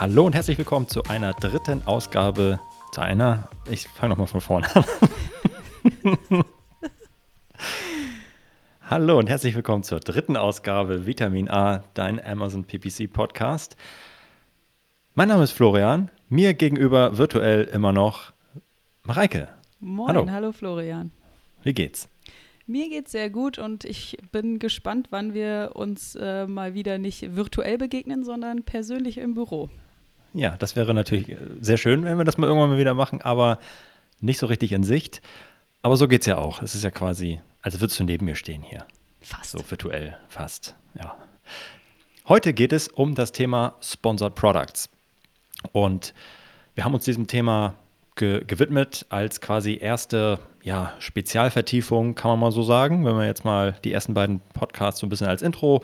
Hallo und herzlich willkommen zu einer dritten Ausgabe, zu einer, ich fange nochmal von vorne an. Hallo und herzlich willkommen zur dritten Ausgabe Vitamin A, dein Amazon PPC Podcast. Mein Name ist Florian, mir gegenüber virtuell immer noch Mareike. Moin, hallo, hallo Florian. Wie geht's? Mir geht's sehr gut und ich bin gespannt, wann wir uns äh, mal wieder nicht virtuell begegnen, sondern persönlich im Büro. Ja, das wäre natürlich äh, sehr schön, wenn wir das mal irgendwann mal wieder machen, aber nicht so richtig in Sicht. Aber so geht es ja auch. Es ist ja quasi, als würdest du neben mir stehen hier. Fast. So virtuell, fast, ja. Heute geht es um das Thema Sponsored Products. Und wir haben uns diesem Thema ge gewidmet als quasi erste ja, Spezialvertiefung, kann man mal so sagen, wenn man jetzt mal die ersten beiden Podcasts so ein bisschen als Intro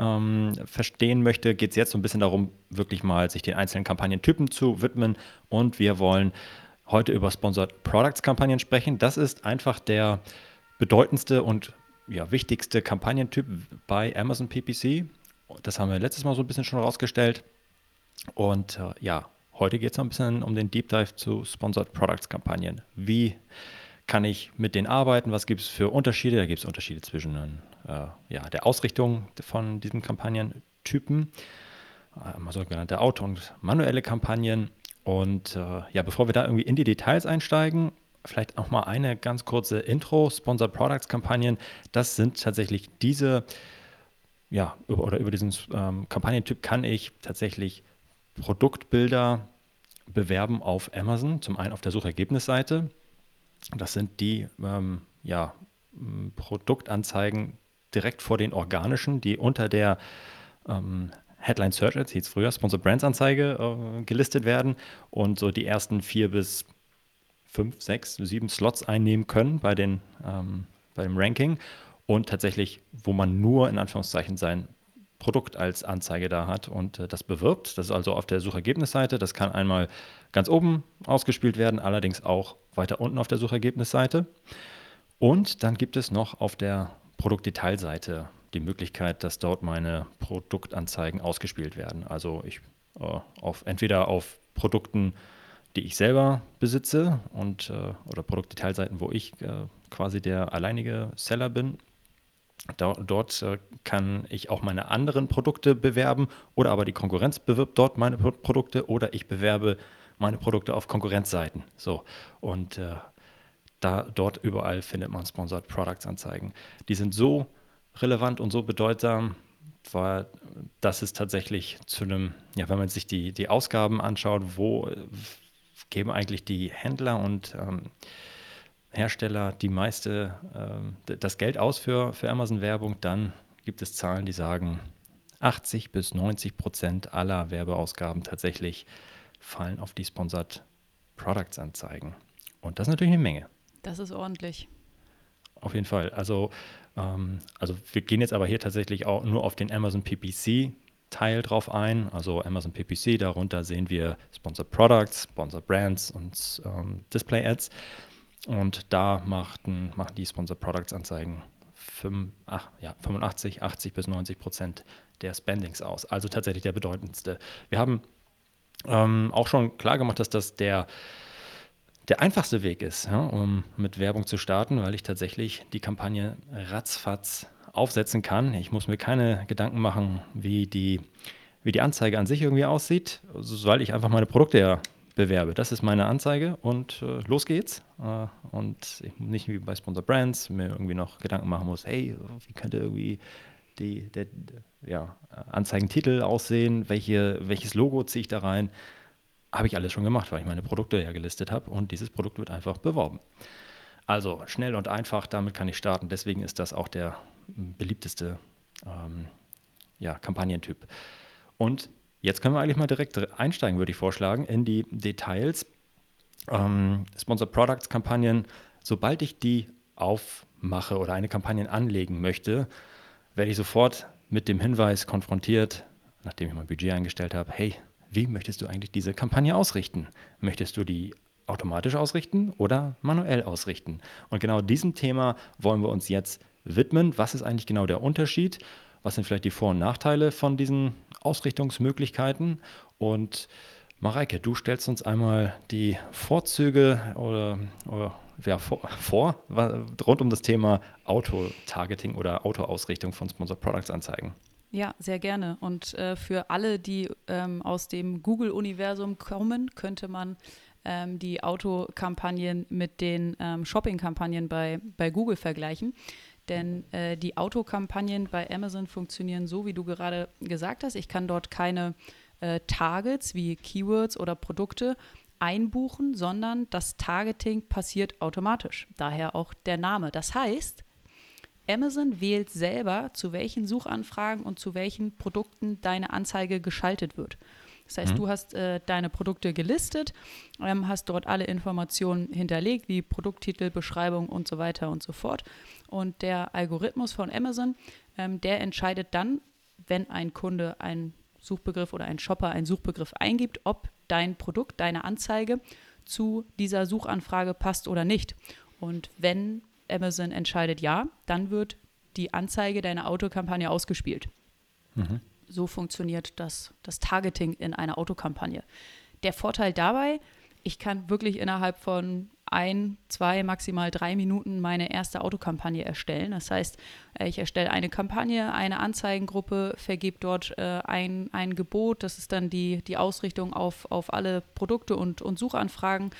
ähm, verstehen möchte, geht es jetzt so ein bisschen darum, wirklich mal sich den einzelnen Kampagnentypen zu widmen. Und wir wollen heute über Sponsored Products Kampagnen sprechen. Das ist einfach der bedeutendste und ja, wichtigste Kampagnentyp bei Amazon PPC. Das haben wir letztes Mal so ein bisschen schon rausgestellt. Und äh, ja, heute geht es ein bisschen um den Deep Dive zu Sponsored Products Kampagnen. Wie kann ich mit denen arbeiten? Was gibt es für Unterschiede? Da gibt es Unterschiede zwischen äh, ja, der Ausrichtung von diesen Kampagnentypen, äh, sogenannte Auto- und manuelle Kampagnen. Und äh, ja, bevor wir da irgendwie in die Details einsteigen, vielleicht auch mal eine ganz kurze Intro. Sponsored Products Kampagnen, das sind tatsächlich diese, ja, über, oder über diesen ähm, Kampagnentyp kann ich tatsächlich Produktbilder bewerben auf Amazon. Zum einen auf der Suchergebnisseite das sind die ähm, ja, Produktanzeigen direkt vor den organischen, die unter der ähm, Headline Search Ads, hieß früher, Sponsor Brands Anzeige, äh, gelistet werden und so die ersten vier bis fünf, sechs, sieben Slots einnehmen können bei, den, ähm, bei dem Ranking und tatsächlich, wo man nur in Anführungszeichen sein Produkt als Anzeige da hat und äh, das bewirbt. Das ist also auf der Suchergebnisseite. Das kann einmal ganz oben ausgespielt werden, allerdings auch weiter unten auf der Suchergebnisseite. Und dann gibt es noch auf der Produktdetailseite die Möglichkeit, dass dort meine Produktanzeigen ausgespielt werden. Also ich äh, auf, entweder auf Produkten, die ich selber besitze und äh, oder Produktdetailseiten, wo ich äh, quasi der alleinige Seller bin Dort äh, kann ich auch meine anderen Produkte bewerben oder aber die Konkurrenz bewirbt dort meine Produkte oder ich bewerbe meine Produkte auf Konkurrenzseiten. So und äh, da dort überall findet man Sponsored Products Anzeigen. Die sind so relevant und so bedeutsam, weil das ist tatsächlich zu einem, ja, wenn man sich die, die Ausgaben anschaut, wo äh, geben eigentlich die Händler und ähm, Hersteller die meiste, äh, das Geld aus für, für Amazon-Werbung, dann gibt es Zahlen, die sagen, 80 bis 90 Prozent aller Werbeausgaben tatsächlich fallen auf die Sponsored Products Anzeigen. Und das ist natürlich eine Menge. Das ist ordentlich. Auf jeden Fall. Also, ähm, also wir gehen jetzt aber hier tatsächlich auch nur auf den Amazon PPC Teil drauf ein. Also Amazon PPC, darunter sehen wir Sponsored Products, Sponsored Brands und ähm, Display Ads. Und da machten, machen die Sponsor Products Anzeigen 5, ach, ja, 85, 80 bis 90 Prozent der Spendings aus. Also tatsächlich der bedeutendste. Wir haben ähm, auch schon klar gemacht, dass das der, der einfachste Weg ist, ja, um mit Werbung zu starten, weil ich tatsächlich die Kampagne ratzfatz aufsetzen kann. Ich muss mir keine Gedanken machen, wie die, wie die Anzeige an sich irgendwie aussieht, weil ich einfach meine Produkte ja bewerbe. Das ist meine Anzeige und äh, los geht's. Äh, und ich nicht wie bei Sponsor Brands mir irgendwie noch Gedanken machen muss, hey, wie könnte irgendwie die, der, ja, Anzeigentitel aussehen, welche, welches Logo ziehe ich da rein. Habe ich alles schon gemacht, weil ich meine Produkte ja gelistet habe und dieses Produkt wird einfach beworben. Also schnell und einfach, damit kann ich starten. Deswegen ist das auch der beliebteste ähm, ja, Kampagnentyp. Und jetzt können wir eigentlich mal direkt einsteigen, würde ich vorschlagen, in die Details. Ähm, Sponsored Products Kampagnen, sobald ich die aufmache oder eine Kampagne anlegen möchte, werde ich sofort mit dem Hinweis konfrontiert, nachdem ich mein Budget eingestellt habe, hey, wie möchtest du eigentlich diese Kampagne ausrichten? Möchtest du die automatisch ausrichten oder manuell ausrichten? Und genau diesem Thema wollen wir uns jetzt widmen. Was ist eigentlich genau der Unterschied? Was sind vielleicht die Vor- und Nachteile von diesen Ausrichtungsmöglichkeiten? Und Mareike, du stellst uns einmal die Vorzüge oder, oder ja, vor, vor, rund um das Thema Auto-Targeting oder Auto-Ausrichtung von Sponsored Products Anzeigen. Ja, sehr gerne. Und äh, für alle, die ähm, aus dem Google-Universum kommen, könnte man ähm, die Autokampagnen mit den ähm, Shopping-Kampagnen bei, bei Google vergleichen. Denn äh, die Autokampagnen bei Amazon funktionieren so, wie du gerade gesagt hast. Ich kann dort keine äh, Targets wie Keywords oder Produkte einbuchen, sondern das Targeting passiert automatisch. Daher auch der Name. Das heißt, Amazon wählt selber, zu welchen Suchanfragen und zu welchen Produkten deine Anzeige geschaltet wird. Das heißt, mhm. du hast äh, deine Produkte gelistet, ähm, hast dort alle Informationen hinterlegt, wie Produkttitel, Beschreibung und so weiter und so fort. Und der Algorithmus von Amazon, ähm, der entscheidet dann, wenn ein Kunde einen Suchbegriff oder ein Shopper einen Suchbegriff eingibt, ob dein Produkt, deine Anzeige zu dieser Suchanfrage passt oder nicht. Und wenn Amazon entscheidet ja, dann wird die Anzeige deiner Autokampagne ausgespielt. Mhm. So funktioniert das, das Targeting in einer Autokampagne. Der Vorteil dabei, ich kann wirklich innerhalb von ein, zwei, maximal drei Minuten meine erste Autokampagne erstellen. Das heißt, äh, ich erstelle eine Kampagne, eine Anzeigengruppe, vergebe dort äh, ein, ein Gebot. Das ist dann die, die Ausrichtung auf, auf alle Produkte und, und Suchanfragen.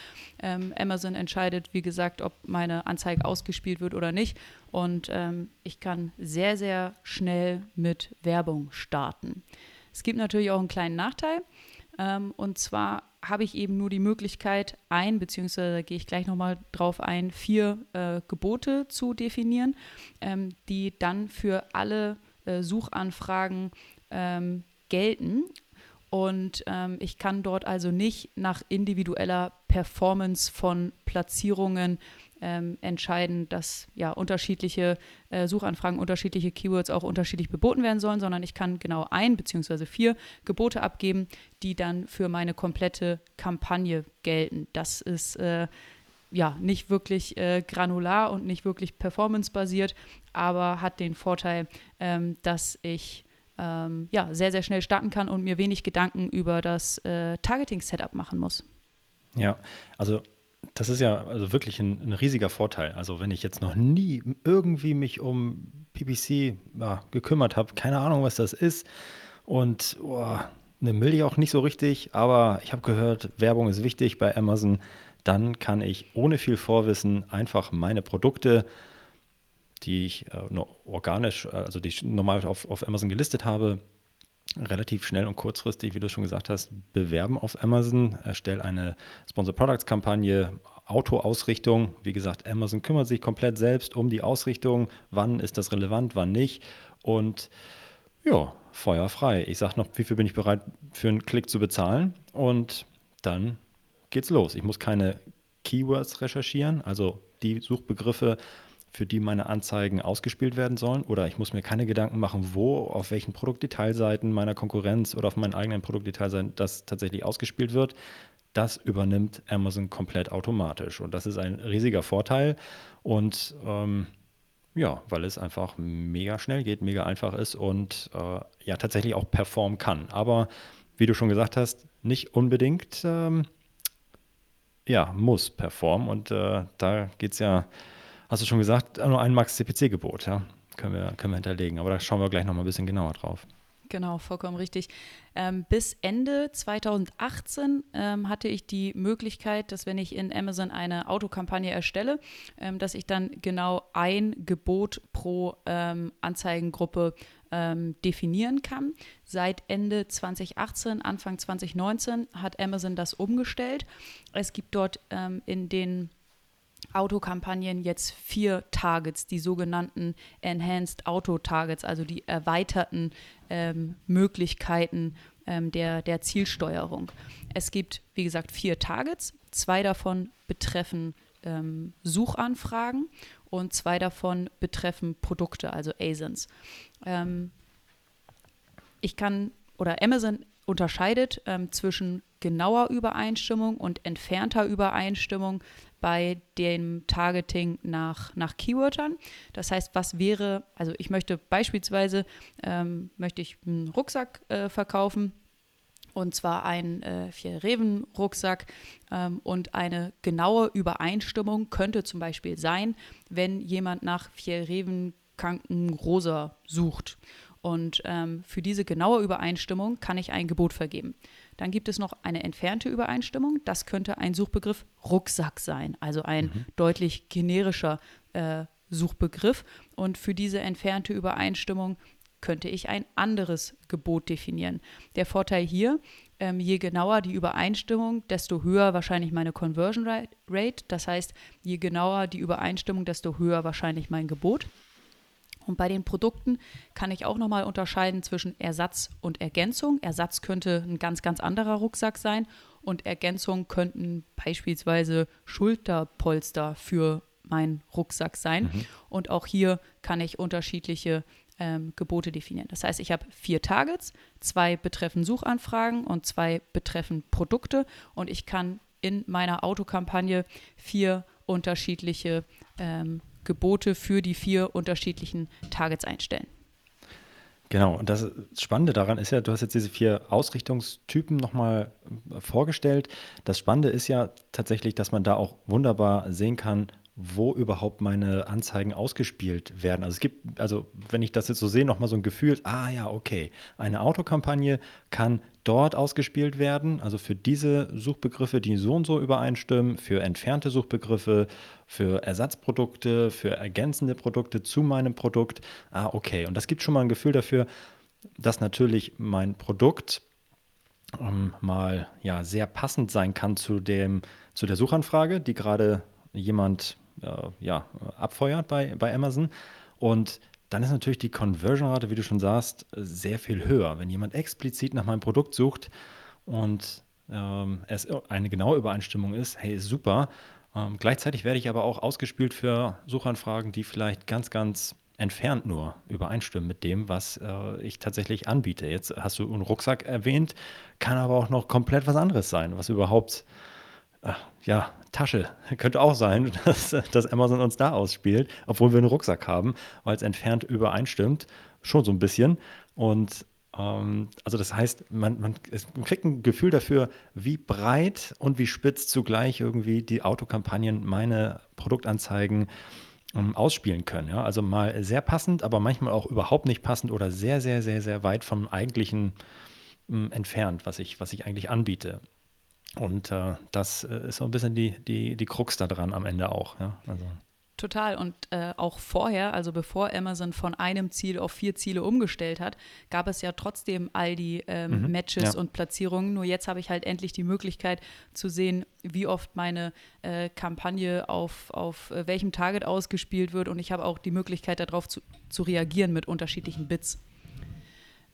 Ähm, Amazon entscheidet, wie gesagt, ob meine Anzeige ausgespielt wird oder nicht. Und ähm, ich kann sehr, sehr schnell mit Werbung starten. Es gibt natürlich auch einen kleinen Nachteil. Ähm, und zwar habe ich eben nur die Möglichkeit, ein, beziehungsweise da gehe ich gleich nochmal drauf ein, vier äh, Gebote zu definieren, ähm, die dann für alle äh, Suchanfragen ähm, gelten. Und ähm, ich kann dort also nicht nach individueller Performance von Platzierungen ähm, entscheiden, dass ja unterschiedliche äh, Suchanfragen, unterschiedliche Keywords auch unterschiedlich geboten werden sollen, sondern ich kann genau ein bzw. vier Gebote abgeben, die dann für meine komplette Kampagne gelten. Das ist äh, ja nicht wirklich äh, granular und nicht wirklich performancebasiert, aber hat den Vorteil, ähm, dass ich ähm, ja, sehr, sehr schnell starten kann und mir wenig Gedanken über das äh, Targeting-Setup machen muss. Ja, also das ist ja also wirklich ein, ein, riesiger Vorteil. Also wenn ich jetzt noch nie irgendwie mich um PPC ja, gekümmert habe, keine Ahnung, was das ist und oh, ne, will ich auch nicht so richtig, aber ich habe gehört, Werbung ist wichtig bei Amazon, dann kann ich ohne viel Vorwissen einfach meine Produkte, die ich äh, organisch, also die ich normal auf, auf Amazon gelistet habe, relativ schnell und kurzfristig, wie du schon gesagt hast, bewerben auf Amazon, erstell eine Sponsor Products Kampagne, Auto-Ausrichtung. Wie gesagt, Amazon kümmert sich komplett selbst um die Ausrichtung, wann ist das relevant, wann nicht. Und ja, Feuer frei. Ich sage noch, wie viel bin ich bereit für einen Klick zu bezahlen und dann geht's los. Ich muss keine Keywords recherchieren, also die Suchbegriffe, für die meine Anzeigen ausgespielt werden sollen. Oder ich muss mir keine Gedanken machen, wo, auf welchen Produktdetailseiten meiner Konkurrenz oder auf meinen eigenen Produktdetailseiten das tatsächlich ausgespielt wird. Das übernimmt Amazon komplett automatisch. Und das ist ein riesiger Vorteil. Und ähm, ja, weil es einfach mega schnell geht, mega einfach ist und äh, ja tatsächlich auch performen kann. Aber wie du schon gesagt hast, nicht unbedingt ähm, ja, muss performen. Und äh, da geht es ja hast du schon gesagt, nur ein Max-CPC-Gebot, ja. Können wir, können wir hinterlegen. Aber da schauen wir gleich nochmal ein bisschen genauer drauf. Genau, vollkommen richtig. Ähm, bis Ende 2018 ähm, hatte ich die Möglichkeit, dass wenn ich in Amazon eine Autokampagne erstelle, ähm, dass ich dann genau ein Gebot pro ähm, Anzeigengruppe ähm, definieren kann. Seit Ende 2018, Anfang 2019 hat Amazon das umgestellt. Es gibt dort ähm, in den Autokampagnen jetzt vier Targets, die sogenannten Enhanced Auto Targets, also die erweiterten ähm, Möglichkeiten ähm, der, der Zielsteuerung. Es gibt, wie gesagt, vier Targets. Zwei davon betreffen ähm, Suchanfragen und zwei davon betreffen Produkte, also ASINs. Ähm, ich kann, oder Amazon unterscheidet ähm, zwischen genauer Übereinstimmung und entfernter Übereinstimmung bei dem Targeting nach, nach Keywordern. Das heißt, was wäre, also ich möchte beispielsweise, ähm, möchte ich einen Rucksack äh, verkaufen und zwar einen äh, Vier-Reven-Rucksack ähm, und eine genaue Übereinstimmung könnte zum Beispiel sein, wenn jemand nach Vier-Reven-Kanken rosa sucht. Und ähm, für diese genaue Übereinstimmung kann ich ein Gebot vergeben. Dann gibt es noch eine entfernte Übereinstimmung. Das könnte ein Suchbegriff Rucksack sein, also ein mhm. deutlich generischer äh, Suchbegriff. Und für diese entfernte Übereinstimmung könnte ich ein anderes Gebot definieren. Der Vorteil hier, ähm, je genauer die Übereinstimmung, desto höher wahrscheinlich meine Conversion Rate. Das heißt, je genauer die Übereinstimmung, desto höher wahrscheinlich mein Gebot. Und bei den Produkten kann ich auch nochmal unterscheiden zwischen Ersatz und Ergänzung. Ersatz könnte ein ganz, ganz anderer Rucksack sein und Ergänzung könnten beispielsweise Schulterpolster für meinen Rucksack sein. Mhm. Und auch hier kann ich unterschiedliche ähm, Gebote definieren. Das heißt, ich habe vier Targets, zwei betreffen Suchanfragen und zwei betreffen Produkte und ich kann in meiner Autokampagne vier unterschiedliche ähm, Gebote für die vier unterschiedlichen Targets einstellen. Genau, und das Spannende daran ist ja, du hast jetzt diese vier Ausrichtungstypen nochmal vorgestellt. Das Spannende ist ja tatsächlich, dass man da auch wunderbar sehen kann, wo überhaupt meine Anzeigen ausgespielt werden. Also es gibt, also wenn ich das jetzt so sehe, nochmal so ein Gefühl, ah ja, okay, eine Autokampagne kann dort ausgespielt werden, also für diese Suchbegriffe, die so und so übereinstimmen, für entfernte Suchbegriffe, für Ersatzprodukte, für ergänzende Produkte zu meinem Produkt. Ah, okay. Und das gibt schon mal ein Gefühl dafür, dass natürlich mein Produkt ähm, mal ja sehr passend sein kann zu dem, zu der Suchanfrage, die gerade jemand äh, ja, abfeuert bei, bei Amazon. Und dann ist natürlich die Conversion-Rate, wie du schon sagst, sehr viel höher. Wenn jemand explizit nach meinem Produkt sucht und ähm, es eine genaue Übereinstimmung ist, hey, super. Ähm, gleichzeitig werde ich aber auch ausgespielt für Suchanfragen, die vielleicht ganz, ganz entfernt nur übereinstimmen mit dem, was äh, ich tatsächlich anbiete. Jetzt hast du einen Rucksack erwähnt, kann aber auch noch komplett was anderes sein, was überhaupt ach, ja, Tasche. Könnte auch sein, dass, dass Amazon uns da ausspielt, obwohl wir einen Rucksack haben, weil es entfernt übereinstimmt. Schon so ein bisschen. Und ähm, also das heißt, man, man, man, kriegt ein Gefühl dafür, wie breit und wie spitz zugleich irgendwie die Autokampagnen meine Produktanzeigen ähm, ausspielen können. Ja? Also mal sehr passend, aber manchmal auch überhaupt nicht passend oder sehr, sehr, sehr, sehr weit vom eigentlichen ähm, entfernt, was ich, was ich eigentlich anbiete. Und äh, das äh, ist so ein bisschen die, die, die Krux da dran am Ende auch. Ja? Also. Total. Und äh, auch vorher, also bevor Amazon von einem Ziel auf vier Ziele umgestellt hat, gab es ja trotzdem all die ähm, mhm, Matches ja. und Platzierungen. Nur jetzt habe ich halt endlich die Möglichkeit zu sehen, wie oft meine äh, Kampagne auf, auf äh, welchem Target ausgespielt wird. Und ich habe auch die Möglichkeit, darauf zu, zu reagieren mit unterschiedlichen Bits.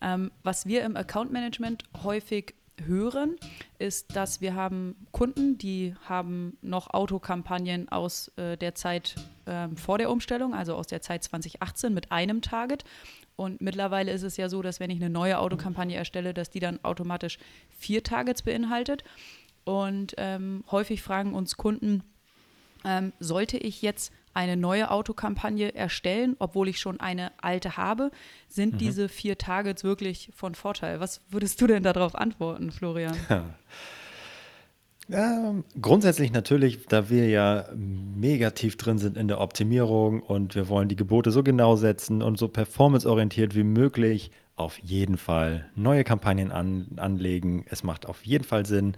Ähm, was wir im Account Management häufig hören, ist, dass wir haben Kunden, die haben noch Autokampagnen aus äh, der Zeit äh, vor der Umstellung, also aus der Zeit 2018 mit einem Target. Und mittlerweile ist es ja so, dass wenn ich eine neue Autokampagne erstelle, dass die dann automatisch vier Targets beinhaltet. Und ähm, häufig fragen uns Kunden, ähm, sollte ich jetzt eine neue Autokampagne erstellen, obwohl ich schon eine alte habe, sind mhm. diese vier Targets wirklich von Vorteil. Was würdest du denn darauf antworten, Florian? Ja, grundsätzlich natürlich, da wir ja mega tief drin sind in der Optimierung und wir wollen die Gebote so genau setzen und so performanceorientiert wie möglich, auf jeden Fall neue Kampagnen an, anlegen. Es macht auf jeden Fall Sinn,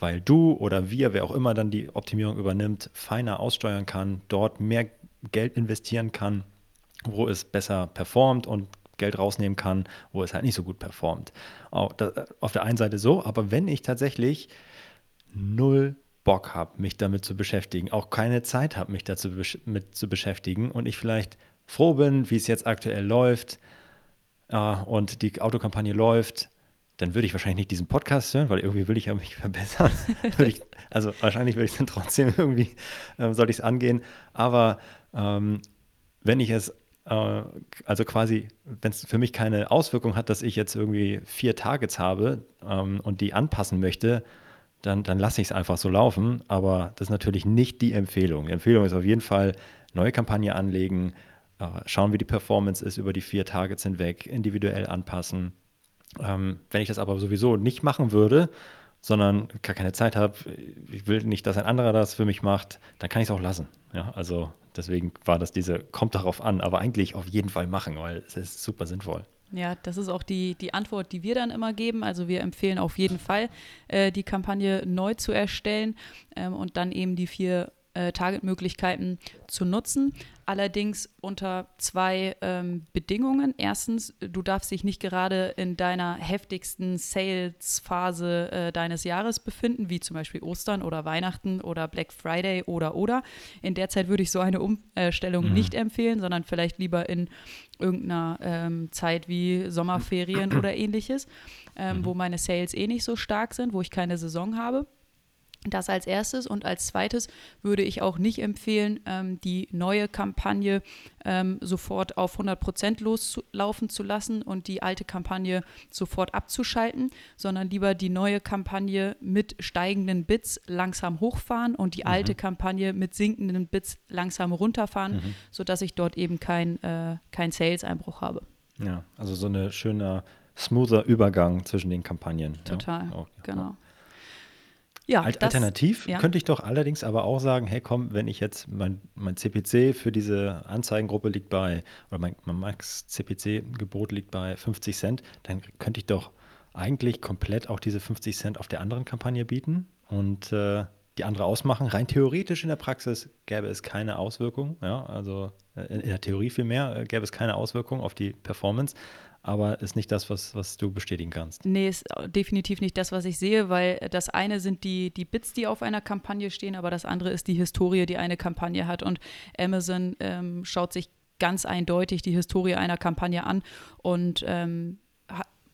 weil du oder wir, wer auch immer dann die Optimierung übernimmt, feiner aussteuern kann, dort mehr Geld investieren kann, wo es besser performt und Geld rausnehmen kann, wo es halt nicht so gut performt. Auf der einen Seite so, aber wenn ich tatsächlich null Bock habe, mich damit zu beschäftigen, auch keine Zeit habe, mich dazu mit zu beschäftigen und ich vielleicht froh bin, wie es jetzt aktuell läuft äh, und die Autokampagne läuft, dann würde ich wahrscheinlich nicht diesen Podcast hören, weil irgendwie will ich ja mich verbessern. ich, also wahrscheinlich würde ich dann trotzdem irgendwie, äh, sollte ich es angehen. Aber ähm, wenn ich es, äh, also quasi, wenn es für mich keine Auswirkung hat, dass ich jetzt irgendwie vier Targets habe ähm, und die anpassen möchte, dann, dann lasse ich es einfach so laufen. Aber das ist natürlich nicht die Empfehlung. Die Empfehlung ist auf jeden Fall, neue Kampagne anlegen, äh, schauen, wie die Performance ist über die vier Targets hinweg, individuell anpassen ähm, wenn ich das aber sowieso nicht machen würde, sondern gar keine Zeit habe, ich will nicht, dass ein anderer das für mich macht, dann kann ich es auch lassen. Ja, also deswegen war das diese, kommt darauf an, aber eigentlich auf jeden Fall machen, weil es ist super sinnvoll. Ja, das ist auch die, die Antwort, die wir dann immer geben. Also wir empfehlen auf jeden Fall, äh, die Kampagne neu zu erstellen ähm, und dann eben die vier äh, Target-Möglichkeiten zu nutzen. Allerdings unter zwei ähm, Bedingungen. Erstens, du darfst dich nicht gerade in deiner heftigsten Sales-Phase äh, deines Jahres befinden, wie zum Beispiel Ostern oder Weihnachten oder Black Friday oder oder. In der Zeit würde ich so eine Umstellung mhm. nicht empfehlen, sondern vielleicht lieber in irgendeiner ähm, Zeit wie Sommerferien oder ähnliches, ähm, mhm. wo meine Sales eh nicht so stark sind, wo ich keine Saison habe. Das als erstes und als zweites würde ich auch nicht empfehlen, ähm, die neue Kampagne ähm, sofort auf 100% loslaufen zu lassen und die alte Kampagne sofort abzuschalten, sondern lieber die neue Kampagne mit steigenden Bits langsam hochfahren und die mhm. alte Kampagne mit sinkenden Bits langsam runterfahren, mhm. sodass ich dort eben keinen äh, kein Sales-Einbruch habe. Ja, also so ein schöner, smoother Übergang zwischen den Kampagnen. Total, ja. oh, genau. Ja, Alternativ das, ja. könnte ich doch allerdings aber auch sagen, hey komm, wenn ich jetzt mein, mein CPC für diese Anzeigengruppe liegt bei, oder mein, mein Max CPC-Gebot liegt bei 50 Cent, dann könnte ich doch eigentlich komplett auch diese 50 Cent auf der anderen Kampagne bieten und äh, die andere ausmachen. Rein theoretisch in der Praxis gäbe es keine Auswirkung, ja, also äh, in der Theorie vielmehr äh, gäbe es keine Auswirkung auf die Performance aber ist nicht das, was, was du bestätigen kannst. Nee, ist definitiv nicht das, was ich sehe, weil das eine sind die, die Bits, die auf einer Kampagne stehen, aber das andere ist die Historie, die eine Kampagne hat. Und Amazon ähm, schaut sich ganz eindeutig die Historie einer Kampagne an und ähm,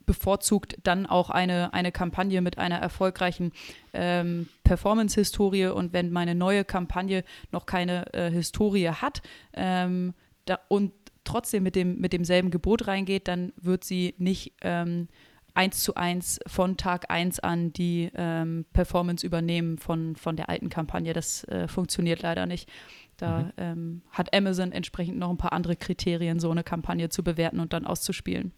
bevorzugt dann auch eine, eine Kampagne mit einer erfolgreichen ähm, Performance-Historie. Und wenn meine neue Kampagne noch keine äh, Historie hat ähm, da, und trotzdem mit, dem, mit demselben Gebot reingeht, dann wird sie nicht ähm, eins zu eins von Tag eins an die ähm, Performance übernehmen von, von der alten Kampagne. Das äh, funktioniert leider nicht. Da mhm. ähm, hat Amazon entsprechend noch ein paar andere Kriterien, so eine Kampagne zu bewerten und dann auszuspielen.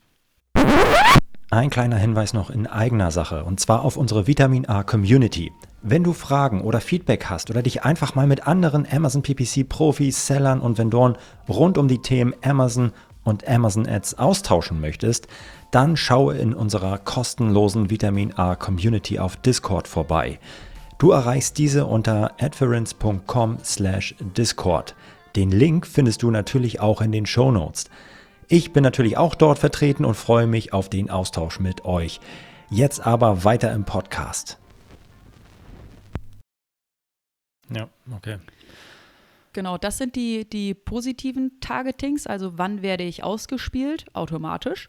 Ein kleiner Hinweis noch in eigener Sache, und zwar auf unsere Vitamin A Community. Wenn du Fragen oder Feedback hast oder dich einfach mal mit anderen Amazon PPC Profis, Sellern und Vendoren rund um die Themen Amazon und Amazon Ads austauschen möchtest, dann schaue in unserer kostenlosen Vitamin A Community auf Discord vorbei. Du erreichst diese unter adference.com/discord. Den Link findest du natürlich auch in den Show Notes. Ich bin natürlich auch dort vertreten und freue mich auf den Austausch mit euch. Jetzt aber weiter im Podcast. Ja, okay. Genau, das sind die, die positiven Targetings, also wann werde ich ausgespielt, automatisch.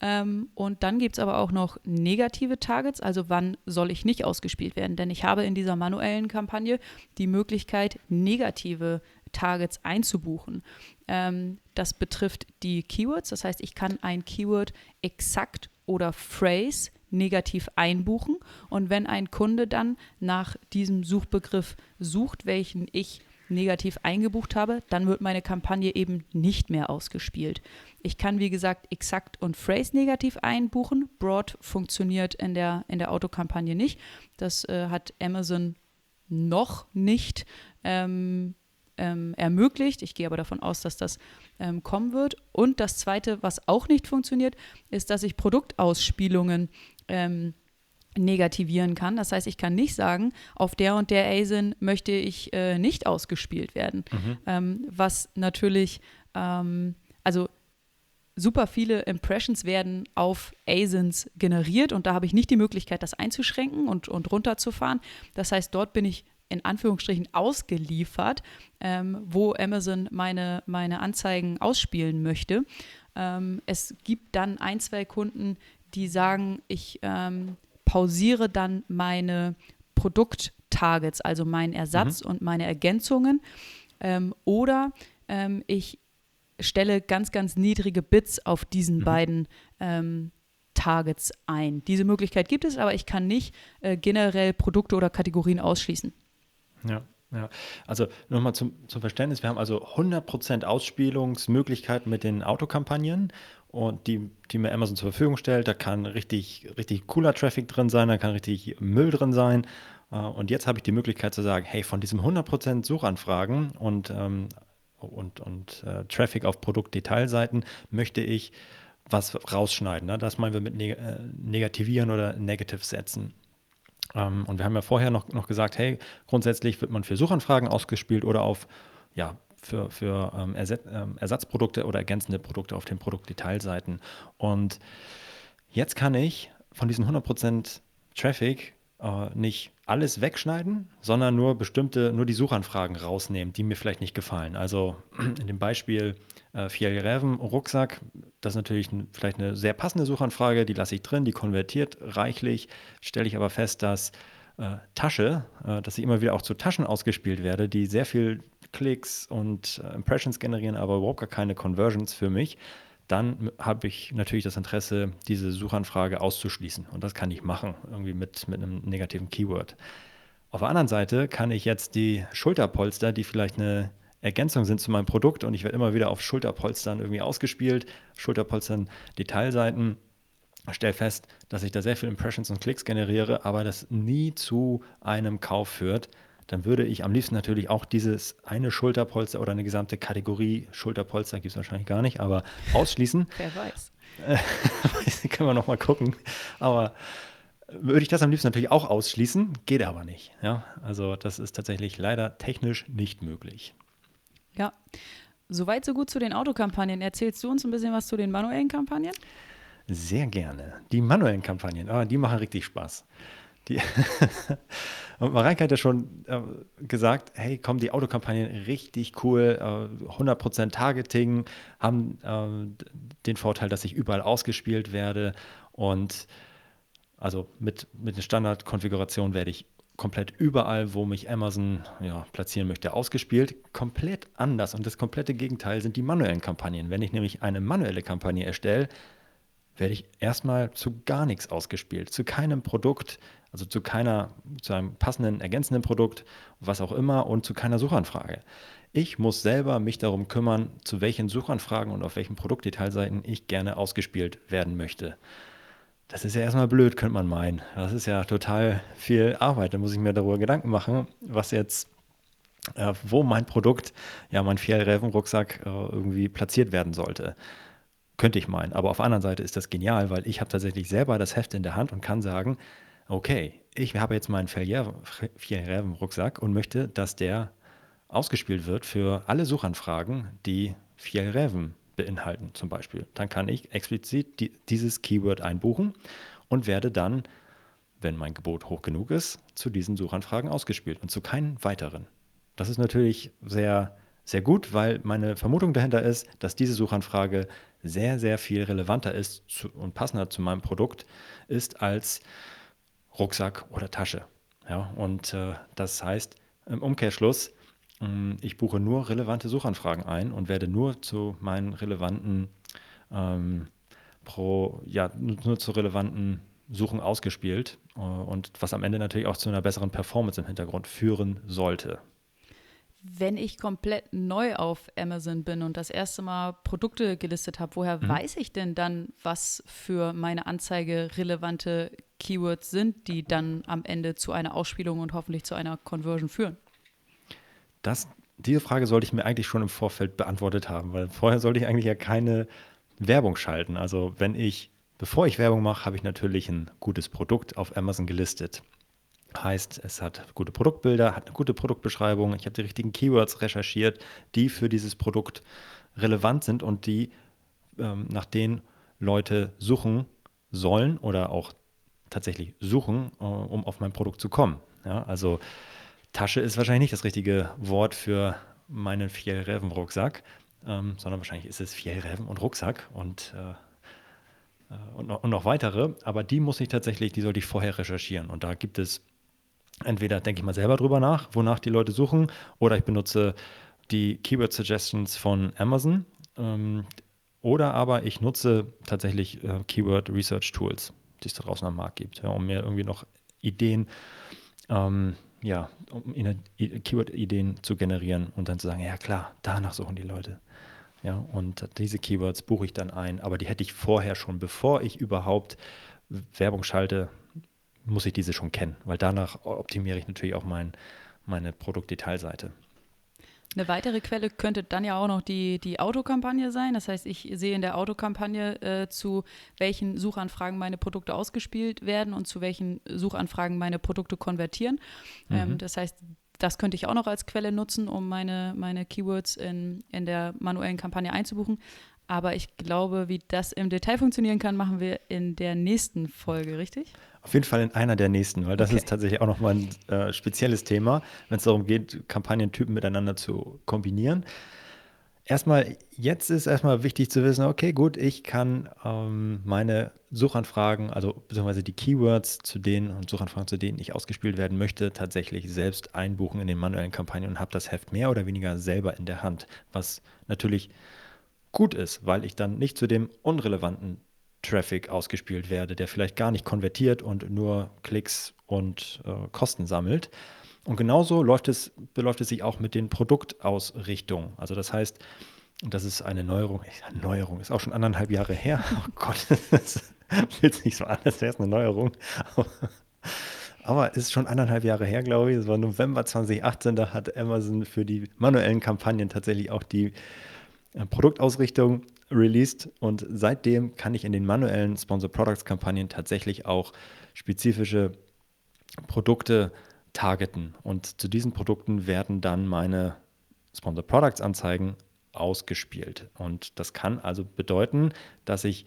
Ähm, und dann gibt es aber auch noch negative Targets, also wann soll ich nicht ausgespielt werden. Denn ich habe in dieser manuellen Kampagne die Möglichkeit, negative Targets einzubuchen. Ähm, das betrifft die Keywords, das heißt, ich kann ein Keyword exakt oder Phrase negativ einbuchen und wenn ein Kunde dann nach diesem Suchbegriff sucht, welchen ich negativ eingebucht habe, dann wird meine Kampagne eben nicht mehr ausgespielt. Ich kann, wie gesagt, exakt und Phrase negativ einbuchen. Broad funktioniert in der, in der Autokampagne nicht. Das äh, hat Amazon noch nicht ähm, ähm, ermöglicht. Ich gehe aber davon aus, dass das ähm, kommen wird. Und das Zweite, was auch nicht funktioniert, ist, dass ich Produktausspielungen ähm, negativieren kann. Das heißt, ich kann nicht sagen, auf der und der ASIN möchte ich äh, nicht ausgespielt werden. Mhm. Ähm, was natürlich, ähm, also super viele Impressions werden auf ASINs generiert und da habe ich nicht die Möglichkeit, das einzuschränken und, und runterzufahren. Das heißt, dort bin ich in Anführungsstrichen ausgeliefert, ähm, wo Amazon meine, meine Anzeigen ausspielen möchte. Ähm, es gibt dann ein, zwei Kunden, die sagen, ich ähm, pausiere dann meine Produkttargets, also meinen Ersatz mhm. und meine Ergänzungen. Ähm, oder ähm, ich stelle ganz, ganz niedrige Bits auf diesen mhm. beiden ähm, Targets ein. Diese Möglichkeit gibt es, aber ich kann nicht äh, generell Produkte oder Kategorien ausschließen. Ja. Ja, also nochmal zum, zum Verständnis, wir haben also 100% Ausspielungsmöglichkeiten mit den Autokampagnen und die, die mir Amazon zur Verfügung stellt. Da kann richtig, richtig cooler Traffic drin sein, da kann richtig Müll drin sein. Äh, und jetzt habe ich die Möglichkeit zu sagen, hey, von diesem 100% Suchanfragen und, ähm, und, und äh, Traffic auf Produktdetailseiten möchte ich was rausschneiden. Ne? Das meinen wir mit neg äh, negativieren oder negative setzen. Ähm, und wir haben ja vorher noch, noch gesagt, hey, grundsätzlich wird man für Suchanfragen ausgespielt oder auf, ja, für, für ähm, Ersatz, ähm, Ersatzprodukte oder ergänzende Produkte auf den Produktdetailseiten. Und jetzt kann ich von diesen 100% Traffic äh, nicht alles wegschneiden, sondern nur bestimmte, nur die Suchanfragen rausnehmen, die mir vielleicht nicht gefallen. Also in dem Beispiel äh, Reven Rucksack, das ist natürlich ein, vielleicht eine sehr passende Suchanfrage, die lasse ich drin, die konvertiert reichlich, stelle ich aber fest, dass äh, Tasche, äh, dass ich immer wieder auch zu Taschen ausgespielt werde, die sehr viel Klicks und äh, Impressions generieren, aber überhaupt gar keine Conversions für mich dann habe ich natürlich das Interesse, diese Suchanfrage auszuschließen. Und das kann ich machen, irgendwie mit, mit einem negativen Keyword. Auf der anderen Seite kann ich jetzt die Schulterpolster, die vielleicht eine Ergänzung sind zu meinem Produkt und ich werde immer wieder auf Schulterpolstern irgendwie ausgespielt, Schulterpolstern Detailseiten, stelle fest, dass ich da sehr viele Impressions und Klicks generiere, aber das nie zu einem Kauf führt dann würde ich am liebsten natürlich auch dieses eine Schulterpolster oder eine gesamte Kategorie Schulterpolster, gibt es wahrscheinlich gar nicht, aber ausschließen. Wer weiß. können wir nochmal gucken. Aber würde ich das am liebsten natürlich auch ausschließen, geht aber nicht. Ja? Also das ist tatsächlich leider technisch nicht möglich. Ja, soweit so gut zu den Autokampagnen. Erzählst du uns ein bisschen was zu den manuellen Kampagnen? Sehr gerne. Die manuellen Kampagnen, oh, die machen richtig Spaß. Die Und Mareike hat ja schon äh, gesagt, hey, kommen die Autokampagnen richtig cool, äh, 100% Targeting, haben äh, den Vorteil, dass ich überall ausgespielt werde und also mit, mit der Standardkonfiguration werde ich komplett überall, wo mich Amazon ja, platzieren möchte, ausgespielt. Komplett anders. Und das komplette Gegenteil sind die manuellen Kampagnen. Wenn ich nämlich eine manuelle Kampagne erstelle, werde ich erstmal zu gar nichts ausgespielt, zu keinem Produkt, also zu keiner, zu einem passenden, ergänzenden Produkt, was auch immer und zu keiner Suchanfrage. Ich muss selber mich darum kümmern, zu welchen Suchanfragen und auf welchen Produktdetailseiten ich gerne ausgespielt werden möchte. Das ist ja erstmal blöd, könnte man meinen. Das ist ja total viel Arbeit. Da muss ich mir darüber Gedanken machen, was jetzt, äh, wo mein Produkt, ja, mein Fjellräven-Rucksack äh, irgendwie platziert werden sollte. Könnte ich meinen. Aber auf der anderen Seite ist das genial, weil ich habe tatsächlich selber das Heft in der Hand und kann sagen, okay, ich habe jetzt meinen Fjellräven-Rucksack und möchte, dass der ausgespielt wird für alle Suchanfragen, die Fjellräven beinhalten zum Beispiel. Dann kann ich explizit die, dieses Keyword einbuchen und werde dann, wenn mein Gebot hoch genug ist, zu diesen Suchanfragen ausgespielt und zu keinen weiteren. Das ist natürlich sehr, sehr gut, weil meine Vermutung dahinter ist, dass diese Suchanfrage sehr, sehr viel relevanter ist und passender zu meinem Produkt ist als Rucksack oder Tasche. Ja, und äh, das heißt im Umkehrschluss, mh, hm, ich buche nur relevante Suchanfragen ein und werde nur zu meinen relevanten ähm, pro, ja, nur zu relevanten Suchen ausgespielt äh, und was am Ende natürlich auch zu einer besseren Performance im Hintergrund führen sollte wenn ich komplett neu auf Amazon bin und das erste Mal Produkte gelistet habe, woher mhm. weiß ich denn dann, was für meine Anzeige relevante Keywords sind, die dann am Ende zu einer Ausspielung und hoffentlich zu einer Conversion führen? Das, diese Frage sollte ich mir eigentlich schon im Vorfeld beantwortet haben, weil vorher sollte ich eigentlich ja keine Werbung schalten. Also wenn ich, bevor ich Werbung mache, habe ich natürlich ein gutes Produkt auf Amazon gelistet. Heißt, es hat gute Produktbilder, hat eine gute Produktbeschreibung, ich habe die richtigen Keywords recherchiert, die für dieses Produkt relevant sind und die ähm, nach denen Leute suchen sollen oder auch tatsächlich suchen, äh, um auf mein Produkt zu kommen. Ja, also Tasche ist wahrscheinlich nicht das richtige Wort für meinen Fjellreven-Rucksack, ähm, sondern wahrscheinlich ist es Fjellreven und Rucksack und, äh, äh, und, und, noch, weitere. Aber die muss ich tatsächlich, die sollte ich vorher recherchieren. Und da gibt es entweder, denke ich mal selber drüber nach, wonach die Leute suchen, oder ich benutze die Keyword Suggestions von Amazon. Ähm, oder aber ich nutze tatsächlich äh, Keyword Research Tools, die es da draußen am Markt gibt, ja, um mir irgendwie noch Ideen ähm, ja, um Keyword-Ideen zu generieren und dann zu sagen, ja klar, danach suchen die Leute. Ja, und diese Keywords buche ich dann ein, aber die hätte ich vorher schon, bevor ich überhaupt Werbung schalte, muss ich diese schon kennen, weil danach optimiere ich natürlich auch mein, meine Produktdetailseite. Eine weitere Quelle könnte dann ja auch noch die, die Autokampagne sein. Das heißt, ich sehe in der Autokampagne, äh, zu welchen Suchanfragen meine Produkte ausgespielt werden und zu welchen Suchanfragen meine Produkte konvertieren. Ähm, mhm. Ähm, das heißt, das könnte ich auch noch als Quelle nutzen, um meine, meine Keywords in, in der manuellen Kampagne einzubuchen. Aber ich glaube, wie das im Detail funktionieren kann, machen wir in der nächsten Folge, richtig? Auf jeden Fall in einer der nächsten, weil das okay. ist tatsächlich auch nochmal ein äh, spezielles Thema, wenn es darum geht, Kampagnentypen miteinander zu kombinieren. Erstmal, jetzt ist erstmal wichtig zu wissen, okay, gut, ich kann ähm, meine Suchanfragen, also beziehungsweise die Keywords zu denen und Suchanfragen, zu denen ich ausgespielt werden möchte, tatsächlich selbst einbuchen in den manuellen Kampagnen und habe das Heft mehr oder weniger selber in der Hand, was natürlich gut ist, weil ich dann nicht zu dem unrelevanten Traffic ausgespielt werde, der vielleicht gar nicht konvertiert und nur Klicks und äh, Kosten sammelt. Und genauso läuft es, beläuft es sich auch mit den Produktausrichtungen. Also das heißt, das ist eine Neuerung. Neuerung ist auch schon anderthalb Jahre her. Oh Gott, das fühlt sich nicht so an, als wäre eine Neuerung. Aber es ist schon anderthalb Jahre her, glaube ich. Es war November 2018, da hat Amazon für die manuellen Kampagnen tatsächlich auch die Produktausrichtung released und seitdem kann ich in den manuellen Sponsor Products Kampagnen tatsächlich auch spezifische Produkte targeten. Und zu diesen Produkten werden dann meine Sponsor Products Anzeigen ausgespielt. Und das kann also bedeuten, dass ich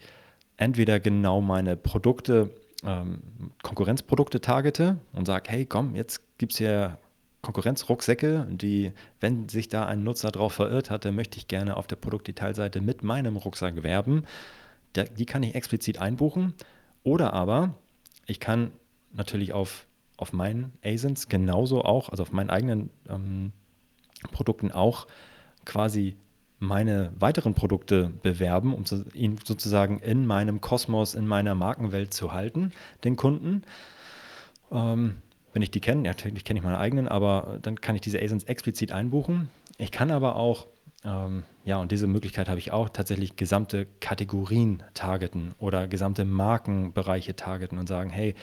entweder genau meine Produkte ähm, Konkurrenzprodukte targete und sage, hey komm, jetzt gibt es hier Konkurrenzrucksäcke, die, wenn sich da ein Nutzer drauf verirrt hat, dann möchte ich gerne auf der Produktdetailseite mit meinem Rucksack werben. die kann ich explizit einbuchen. Oder aber ich kann natürlich auf, auf meinen ASINs genauso auch, also auf meinen eigenen ähm, Produkten auch quasi meine weiteren Produkte bewerben, um ihn sozusagen in meinem Kosmos, in meiner Markenwelt zu halten, den Kunden. Ähm, wenn ich die kenne, ja, natürlich kenne ich meine eigenen, aber dann kann ich diese ASINs explizit einbuchen. Ich kann aber auch, ähm, ja, und diese Möglichkeit habe ich auch, tatsächlich gesamte Kategorien targeten oder gesamte Markenbereiche targeten und sagen, hey,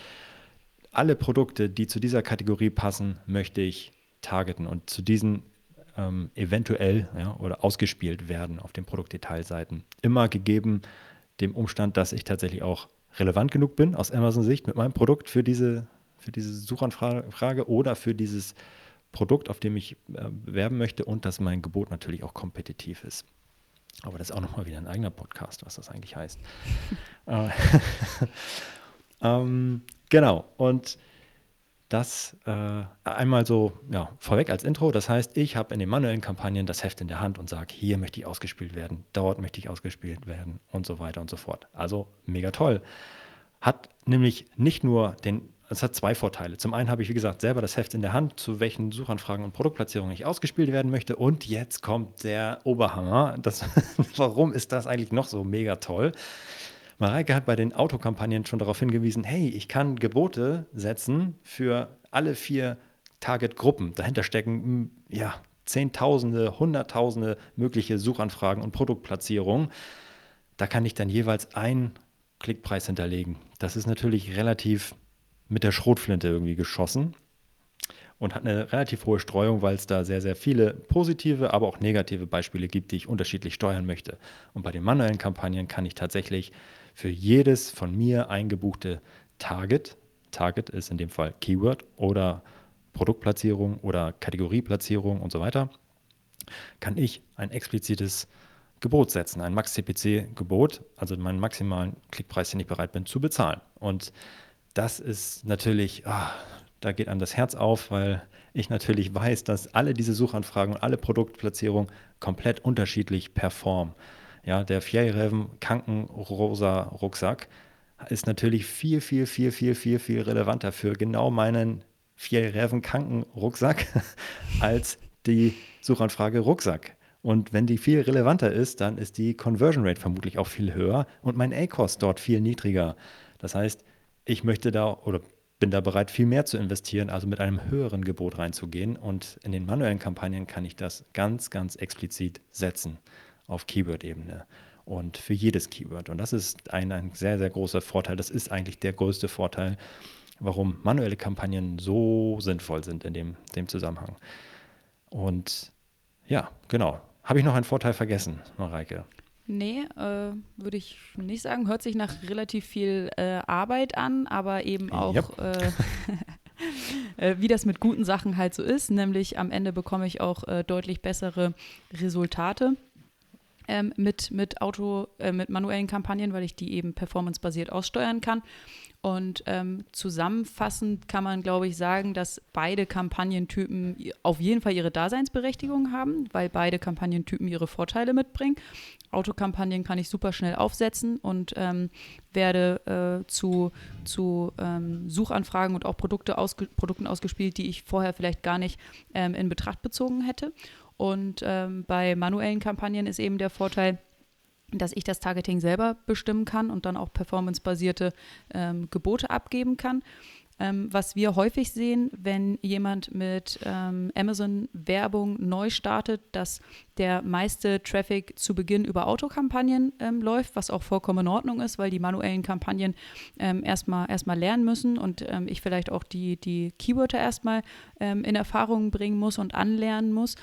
alle Produkte, die zu dieser Kategorie passen, möchte ich targeten und zu diesen ähm, eventuell ja, oder ausgespielt werden auf den Produktdetailseiten. Immer gegeben dem Umstand, dass ich tatsächlich auch relevant genug bin aus Amazon-Sicht mit meinem Produkt für diese für diese Suchanfrage oder für dieses Produkt, auf dem ich äh, bewerben möchte und dass mein Gebot natürlich auch kompetitiv ist. Aber das ist auch nochmal wieder ein eigener Podcast, was das eigentlich heißt. Äh, ähm, genau, und das äh, einmal so ja, vorweg als Intro. Das heißt, ich habe in den manuellen Kampagnen das Heft in der Hand und sage, hier möchte ich ausgespielt werden, dort möchte ich ausgespielt werden und so weiter und so fort. Also mega toll. Hat nämlich nicht nur den es hat zwei Vorteile. Zum einen habe ich, wie gesagt, selber das Heft in der Hand, zu welchen Suchanfragen und Produktplatzierungen ich ausgespielt werden möchte. Und jetzt kommt der Oberhammer. Das, warum ist das eigentlich noch so mega toll? Mareike hat bei den Autokampagnen schon darauf hingewiesen, hey, ich kann Gebote setzen für alle vier Target-Gruppen. Dahinter stecken, hm, ja, Zehntausende, Hunderttausende mögliche Suchanfragen und Produktplatzierungen. Da kann ich dann jeweils einen Klickpreis hinterlegen. Das ist natürlich relativ mit der Schrotflinte irgendwie geschossen und hat eine relativ hohe Streuung, weil es da sehr, sehr viele positive, aber auch negative Beispiele gibt, die ich unterschiedlich steuern möchte. Und bei den manuellen Kampagnen kann ich tatsächlich für jedes von mir eingebuchte Target, Target ist in dem Fall Keyword oder Produktplatzierung oder Kategorieplatzierung und so weiter, kann ich ein explizites Gebot setzen, ein Max-CPC-Gebot, also meinen maximalen Klickpreis, den ich bereit bin zu bezahlen. Und das ist natürlich, oh, da geht einem das Herz auf, weil ich natürlich weiß, dass alle diese Suchanfragen und alle Produktplatzierungen komplett unterschiedlich performen. Ja, der Fjellreven Kankenrosa Rucksack ist natürlich viel, viel, viel, viel, viel, viel relevanter für genau meinen Fjellreven Kankenrucksack als die Suchanfrage Rucksack. Und wenn die viel relevanter ist, dann ist die Conversion Rate vermutlich auch viel höher und mein A-Cost dort viel niedriger. Das heißt, ich möchte da oder bin da bereit, viel mehr zu investieren, also mit einem höheren Gebot reinzugehen. Und in den manuellen Kampagnen kann ich das ganz, ganz explizit setzen auf Keyword-Ebene und für jedes Keyword. Und das ist ein, ein sehr, sehr großer Vorteil. Das ist eigentlich der größte Vorteil, warum manuelle Kampagnen so sinnvoll sind in dem, dem Zusammenhang. Und ja, genau. Habe ich noch einen Vorteil vergessen, Mareike? Nee, äh, würde ich nicht sagen. Hört sich nach relativ viel äh, Arbeit an, aber eben auch, yep. äh, äh wie das mit guten Sachen halt so ist. Nämlich am Ende bekomme ich auch äh, deutlich bessere Resultate. Ähm, mit, mit Auto, äh, mit manuellen Kampagnen, weil ich die eben performancebasiert aussteuern kann. Und ähm, zusammenfassend kann man, glaube ich, sagen, dass beide Kampagnentypen auf jeden Fall ihre Daseinsberechtigung haben, weil beide Kampagnentypen ihre Vorteile mitbringen. Autokampagnen kann ich super schnell aufsetzen und ähm, werde äh, zu, zu ähm, Suchanfragen und auch Produkte ausge Produkten ausgespielt, die ich vorher vielleicht gar nicht ähm, in Betracht bezogen hätte. Und ähm, bei manuellen Kampagnen ist eben der Vorteil, dass ich das Targeting selber bestimmen kann und dann auch performancebasierte ähm, Gebote abgeben kann. Ähm, was wir häufig sehen, wenn jemand mit ähm, Amazon-Werbung neu startet, dass der meiste Traffic zu Beginn über Autokampagnen ähm, läuft, was auch vollkommen in Ordnung ist, weil die manuellen Kampagnen ähm, erstmal erstmal lernen müssen und ähm, ich vielleicht auch die, die Keywörter erstmal ähm, in Erfahrung bringen muss und anlernen muss.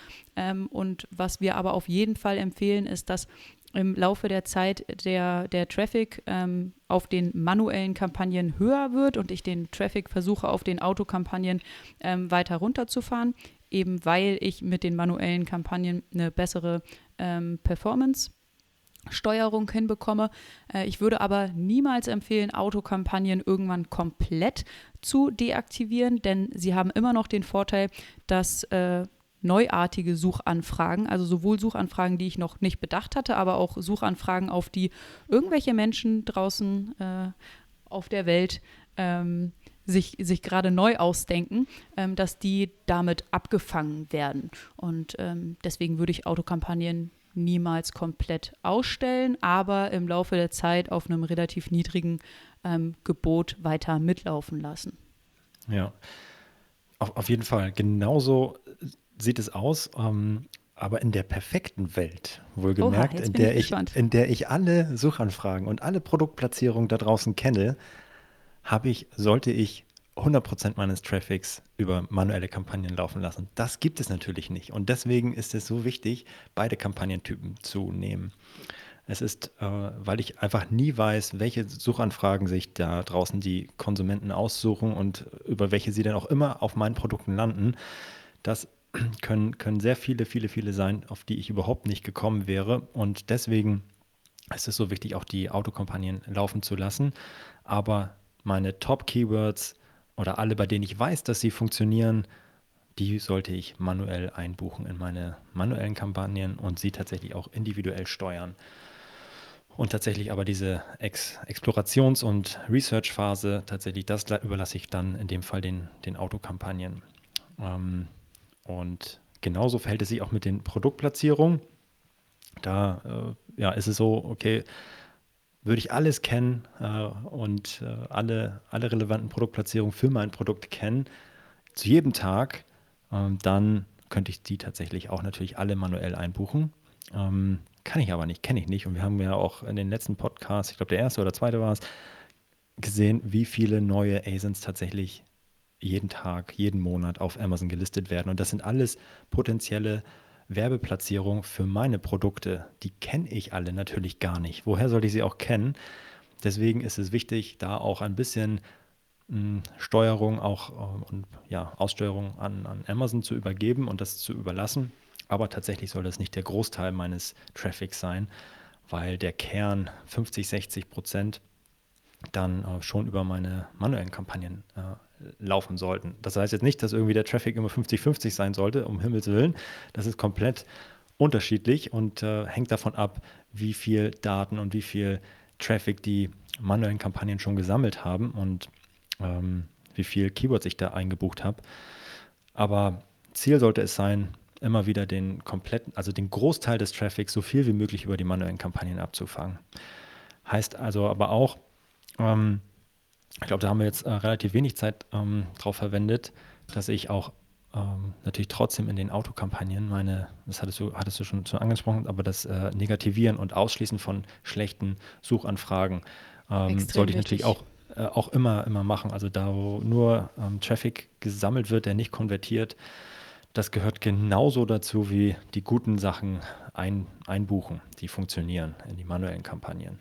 und was wir aber auf jeden Fall empfehlen, ist, dass im Laufe der Zeit der, der Traffic ähm, auf den manuellen Kampagnen höher wird und ich den Traffic versuche auf den Autokampagnen ähm, weiter runterzufahren, eben weil ich mit den manuellen Kampagnen eine bessere ähm, Performance Steuerung hinbekomme. Äh, ich würde aber niemals empfehlen, Autokampagnen irgendwann komplett zu deaktivieren, denn sie haben immer noch den Vorteil, dass äh, neuartige Suchanfragen, also sowohl Suchanfragen, die ich noch nicht bedacht hatte, aber auch Suchanfragen, auf die irgendwelche Menschen draußen äh, auf der Welt ähm, sich, sich gerade neu ausdenken, ähm, dass die damit abgefangen werden. Und ähm, deswegen würde ich Autokampagnen niemals komplett ausstellen, aber im Laufe der Zeit auf einem relativ niedrigen ähm, Gebot weiter mitlaufen lassen. Ja, auf, auf jeden Fall. Genauso sieht es aus. Ähm, aber in der perfekten Welt, wohlgemerkt, Oha, in, der ich, ich in der ich alle Suchanfragen und alle Produktplatzierungen da draußen kenne, habe ich, sollte ich 100% meines Traffics über manuelle Kampagnen laufen lassen. Das gibt es natürlich nicht. Und deswegen ist es so wichtig, beide Kampagnentypen zu nehmen. Es ist, äh, weil ich einfach nie weiß, welche Suchanfragen sich da draußen die Konsumenten aussuchen und über welche sie dann auch immer auf meinen Produkten landen, dass können, können sehr viele, viele, viele sein, auf die ich überhaupt nicht gekommen wäre. Und deswegen ist es so wichtig, auch die Autokampagnen laufen zu lassen. Aber meine Top-Keywords oder alle, bei denen ich weiß, dass sie funktionieren, die sollte ich manuell einbuchen in meine manuellen Kampagnen und sie tatsächlich auch individuell steuern. Und tatsächlich aber diese Ex Explorations- und Research-Phase, tatsächlich, das überlasse ich dann in dem Fall den, den Autokampagnen. Ähm, und genauso verhält es sich auch mit den Produktplatzierungen. Da äh, ja, ist es so, okay, würde ich alles kennen äh, und äh, alle, alle relevanten Produktplatzierungen für mein Produkt kennen, zu jedem Tag, ähm, dann könnte ich die tatsächlich auch natürlich alle manuell einbuchen. Ähm, kann ich aber nicht, kenne ich nicht. Und wir haben ja auch in den letzten Podcasts, ich glaube der erste oder zweite war es, gesehen, wie viele neue ASINs tatsächlich jeden Tag, jeden Monat auf Amazon gelistet werden. Und das sind alles potenzielle Werbeplatzierungen für meine Produkte. Die kenne ich alle natürlich gar nicht. Woher soll ich sie auch kennen? Deswegen ist es wichtig, da auch ein bisschen hm, Steuerung auch äh, und ja, Aussteuerung an, an Amazon zu übergeben und das zu überlassen. Aber tatsächlich soll das nicht der Großteil meines Traffics sein, weil der Kern 50, 60 Prozent dann äh, schon über meine manuellen Kampagnen äh, laufen sollten. Das heißt jetzt nicht, dass irgendwie der Traffic immer 50-50 sein sollte, um Himmels Willen. Das ist komplett unterschiedlich und äh, hängt davon ab, wie viel Daten und wie viel Traffic die manuellen Kampagnen schon gesammelt haben und ähm, wie viel Keywords ich da eingebucht habe. Aber Ziel sollte es sein, immer wieder den kompletten, also den Großteil des Traffics so viel wie möglich über die manuellen Kampagnen abzufangen. Heißt also aber auch, ähm, ich glaube, da haben wir jetzt äh, relativ wenig Zeit ähm, drauf verwendet, dass ich auch ähm, natürlich trotzdem in den Autokampagnen meine, das hattest du, hattest du schon, schon angesprochen, aber das äh, Negativieren und Ausschließen von schlechten Suchanfragen ähm, sollte ich natürlich auch, äh, auch immer, immer machen. Also da, wo nur ähm, Traffic gesammelt wird, der nicht konvertiert, das gehört genauso dazu wie die guten Sachen ein, einbuchen, die funktionieren in die manuellen Kampagnen.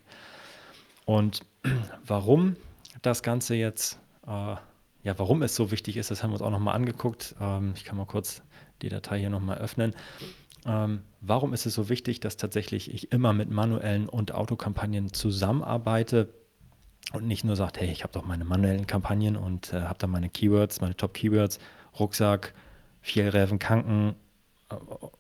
Und warum das Ganze jetzt äh, ja, warum es so wichtig ist, das haben wir uns auch nochmal angeguckt. Ähm, ich kann mal kurz die Datei hier nochmal öffnen. Ähm, warum ist es so wichtig, dass tatsächlich ich immer mit manuellen und Autokampagnen zusammenarbeite und nicht nur sagt, hey, ich habe doch meine manuellen Kampagnen und äh, habe da meine Keywords, meine Top-Keywords, Rucksack, Fjellräven, Kanken, äh,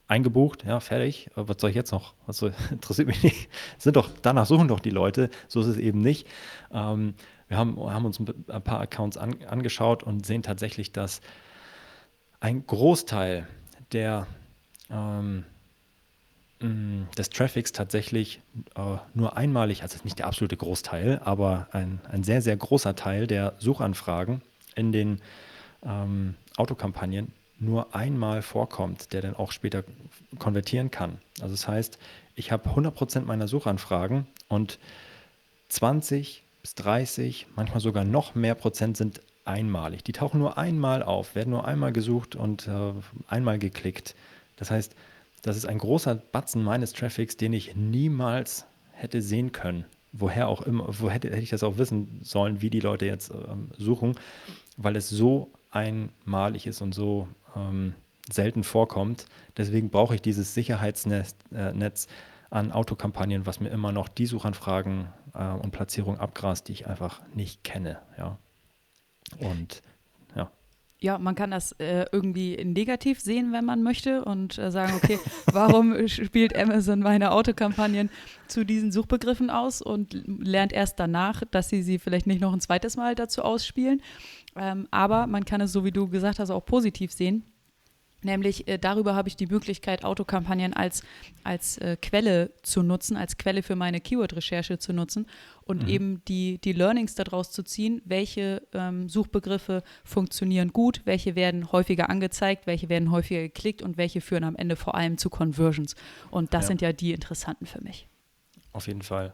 eingebucht, ja, fertig. Was soll ich jetzt noch? Was soll, interessiert mich nicht. Sind doch, danach suchen doch die Leute. So ist es eben nicht. Ähm, wir haben, haben uns ein paar Accounts an, angeschaut und sehen tatsächlich, dass ein Großteil der, ähm, mm, des Traffics tatsächlich äh, nur einmalig, also nicht der absolute Großteil, aber ein, ein sehr, sehr großer Teil der Suchanfragen in den ähm, Autokampagnen nur einmal vorkommt, der dann auch später konvertieren kann. Also das heißt, ich habe 100% meiner Suchanfragen und 20 bis 30, manchmal sogar noch mehr Prozent sind einmalig. Die tauchen nur einmal auf, werden nur einmal gesucht und äh, einmal geklickt. Das heißt, das ist ein großer Batzen meines Traffics, den ich niemals hätte sehen können. Woher auch immer, wo hätte, hätte ich das auch wissen sollen, wie die Leute jetzt ähm, suchen, weil es so einmalig ist und so ähm, selten vorkommt. Deswegen brauche ich dieses Sicherheitsnetz äh, an Autokampagnen, was mir immer noch die Suchanfragen äh, und Platzierungen abgrast, die ich einfach nicht kenne. Ja. Und ja. Ja, man kann das äh, irgendwie negativ sehen, wenn man möchte und äh, sagen, okay, warum spielt Amazon meine Autokampagnen zu diesen Suchbegriffen aus und lernt erst danach, dass sie sie vielleicht nicht noch ein zweites Mal dazu ausspielen. Ähm, aber man kann es, so wie du gesagt hast, auch positiv sehen Nämlich äh, darüber habe ich die Möglichkeit, Autokampagnen als, als äh, Quelle zu nutzen, als Quelle für meine Keyword-Recherche zu nutzen und mhm. eben die, die Learnings daraus zu ziehen, welche ähm, Suchbegriffe funktionieren gut, welche werden häufiger angezeigt, welche werden häufiger geklickt und welche führen am Ende vor allem zu Conversions. Und das ja. sind ja die interessanten für mich. Auf jeden Fall.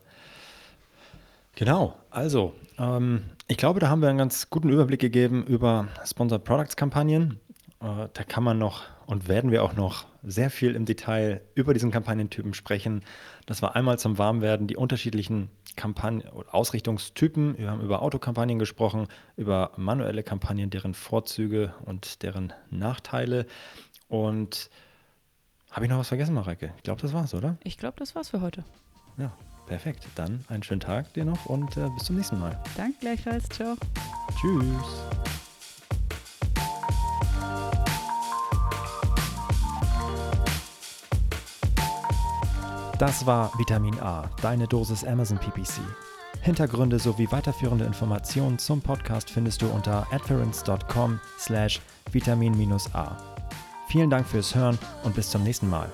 Genau, also ähm, ich glaube, da haben wir einen ganz guten Überblick gegeben über Sponsored Products Kampagnen. Äh, da kann man noch und werden wir auch noch sehr viel im Detail über diesen Kampagnentypen sprechen. Das war einmal zum Warmwerden die unterschiedlichen Kampagnen Ausrichtungstypen. Wir haben über Autokampagnen gesprochen, über manuelle Kampagnen, deren Vorzüge und deren Nachteile. Und habe ich noch was vergessen, Mareike? Ich glaube, das war's, oder? Ich glaube, das war's für heute. Ja, perfekt. Dann einen schönen Tag dir noch und äh, bis zum nächsten Mal. Danke gleichfalls. Ciao. Tschüss. Das war Vitamin A, deine Dosis Amazon PPC. Hintergründe sowie weiterführende Informationen zum Podcast findest du unter adference.com slash vitamin-a. Vielen Dank fürs Hören und bis zum nächsten Mal.